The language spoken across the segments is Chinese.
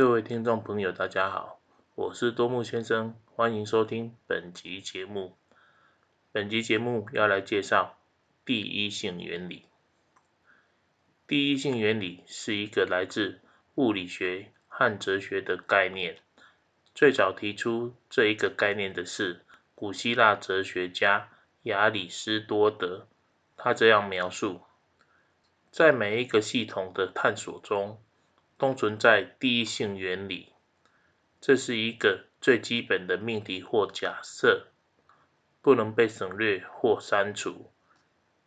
各位听众朋友，大家好，我是多木先生，欢迎收听本集节目。本集节目要来介绍第一性原理。第一性原理是一个来自物理学和哲学的概念。最早提出这一个概念的是古希腊哲学家亚里士多德。他这样描述：在每一个系统的探索中，都存在第一性原理，这是一个最基本的命题或假设，不能被省略或删除，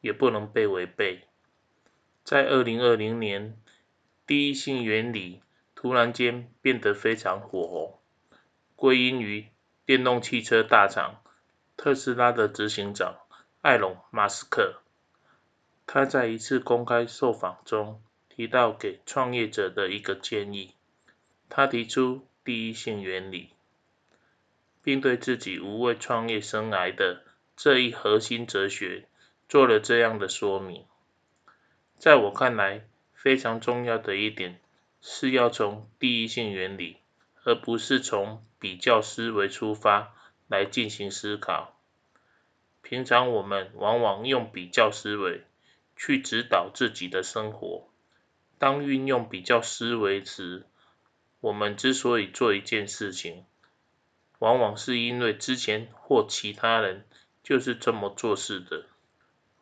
也不能被违背。在二零二零年，第一性原理突然间变得非常火红，归因于电动汽车大厂特斯拉的执行长埃隆·马斯克，他在一次公开受访中。提到给创业者的一个建议，他提出第一性原理，并对自己无畏创业生涯的这一核心哲学做了这样的说明。在我看来，非常重要的一点是要从第一性原理，而不是从比较思维出发来进行思考。平常我们往往用比较思维去指导自己的生活。当运用比较思维时，我们之所以做一件事情，往往是因为之前或其他人就是这么做事的。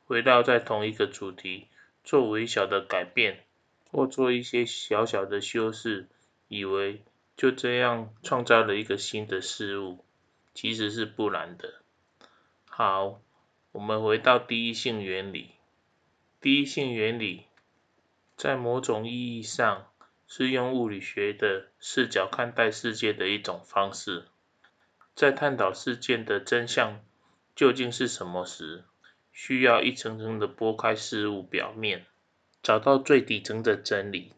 回到在同一个主题做微小的改变，或做一些小小的修饰，以为就这样创造了一个新的事物，其实是不然的。好，我们回到第一性原理。第一性原理。在某种意义上，是用物理学的视角看待世界的一种方式。在探讨事件的真相究竟是什么时，需要一层层的剥开事物表面，找到最底层的真理。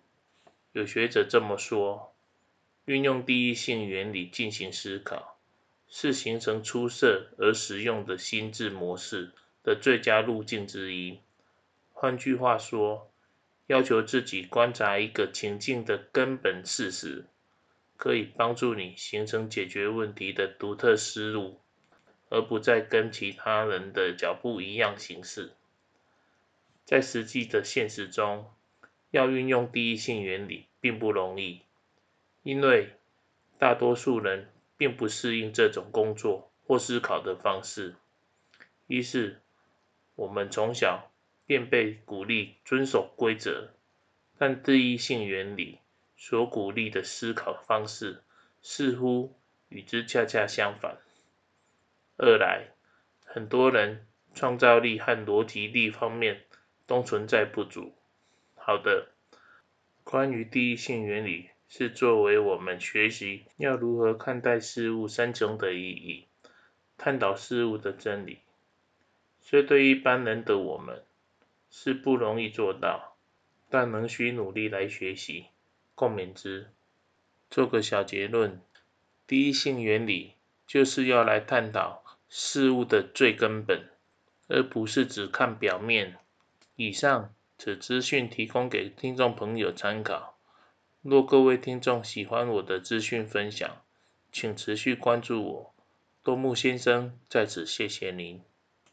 有学者这么说：，运用第一性原理进行思考，是形成出色而实用的心智模式的最佳路径之一。换句话说，要求自己观察一个情境的根本事实，可以帮助你形成解决问题的独特思路，而不再跟其他人的脚步一样行事。在实际的现实中，要运用第一性原理并不容易，因为大多数人并不适应这种工作或思考的方式。于是，我们从小。便被鼓励遵守规则，但第一性原理所鼓励的思考方式似乎与之恰恰相反。二来，很多人创造力和逻辑力方面都存在不足。好的，关于第一性原理是作为我们学习要如何看待事物三重的意义，探讨事物的真理，所以对一般人的我们。是不容易做到，但仍需努力来学习，共勉之。做个小结论：第一性原理就是要来探讨事物的最根本，而不是只看表面。以上此资讯提供给听众朋友参考。若各位听众喜欢我的资讯分享，请持续关注我。多木先生在此谢谢您。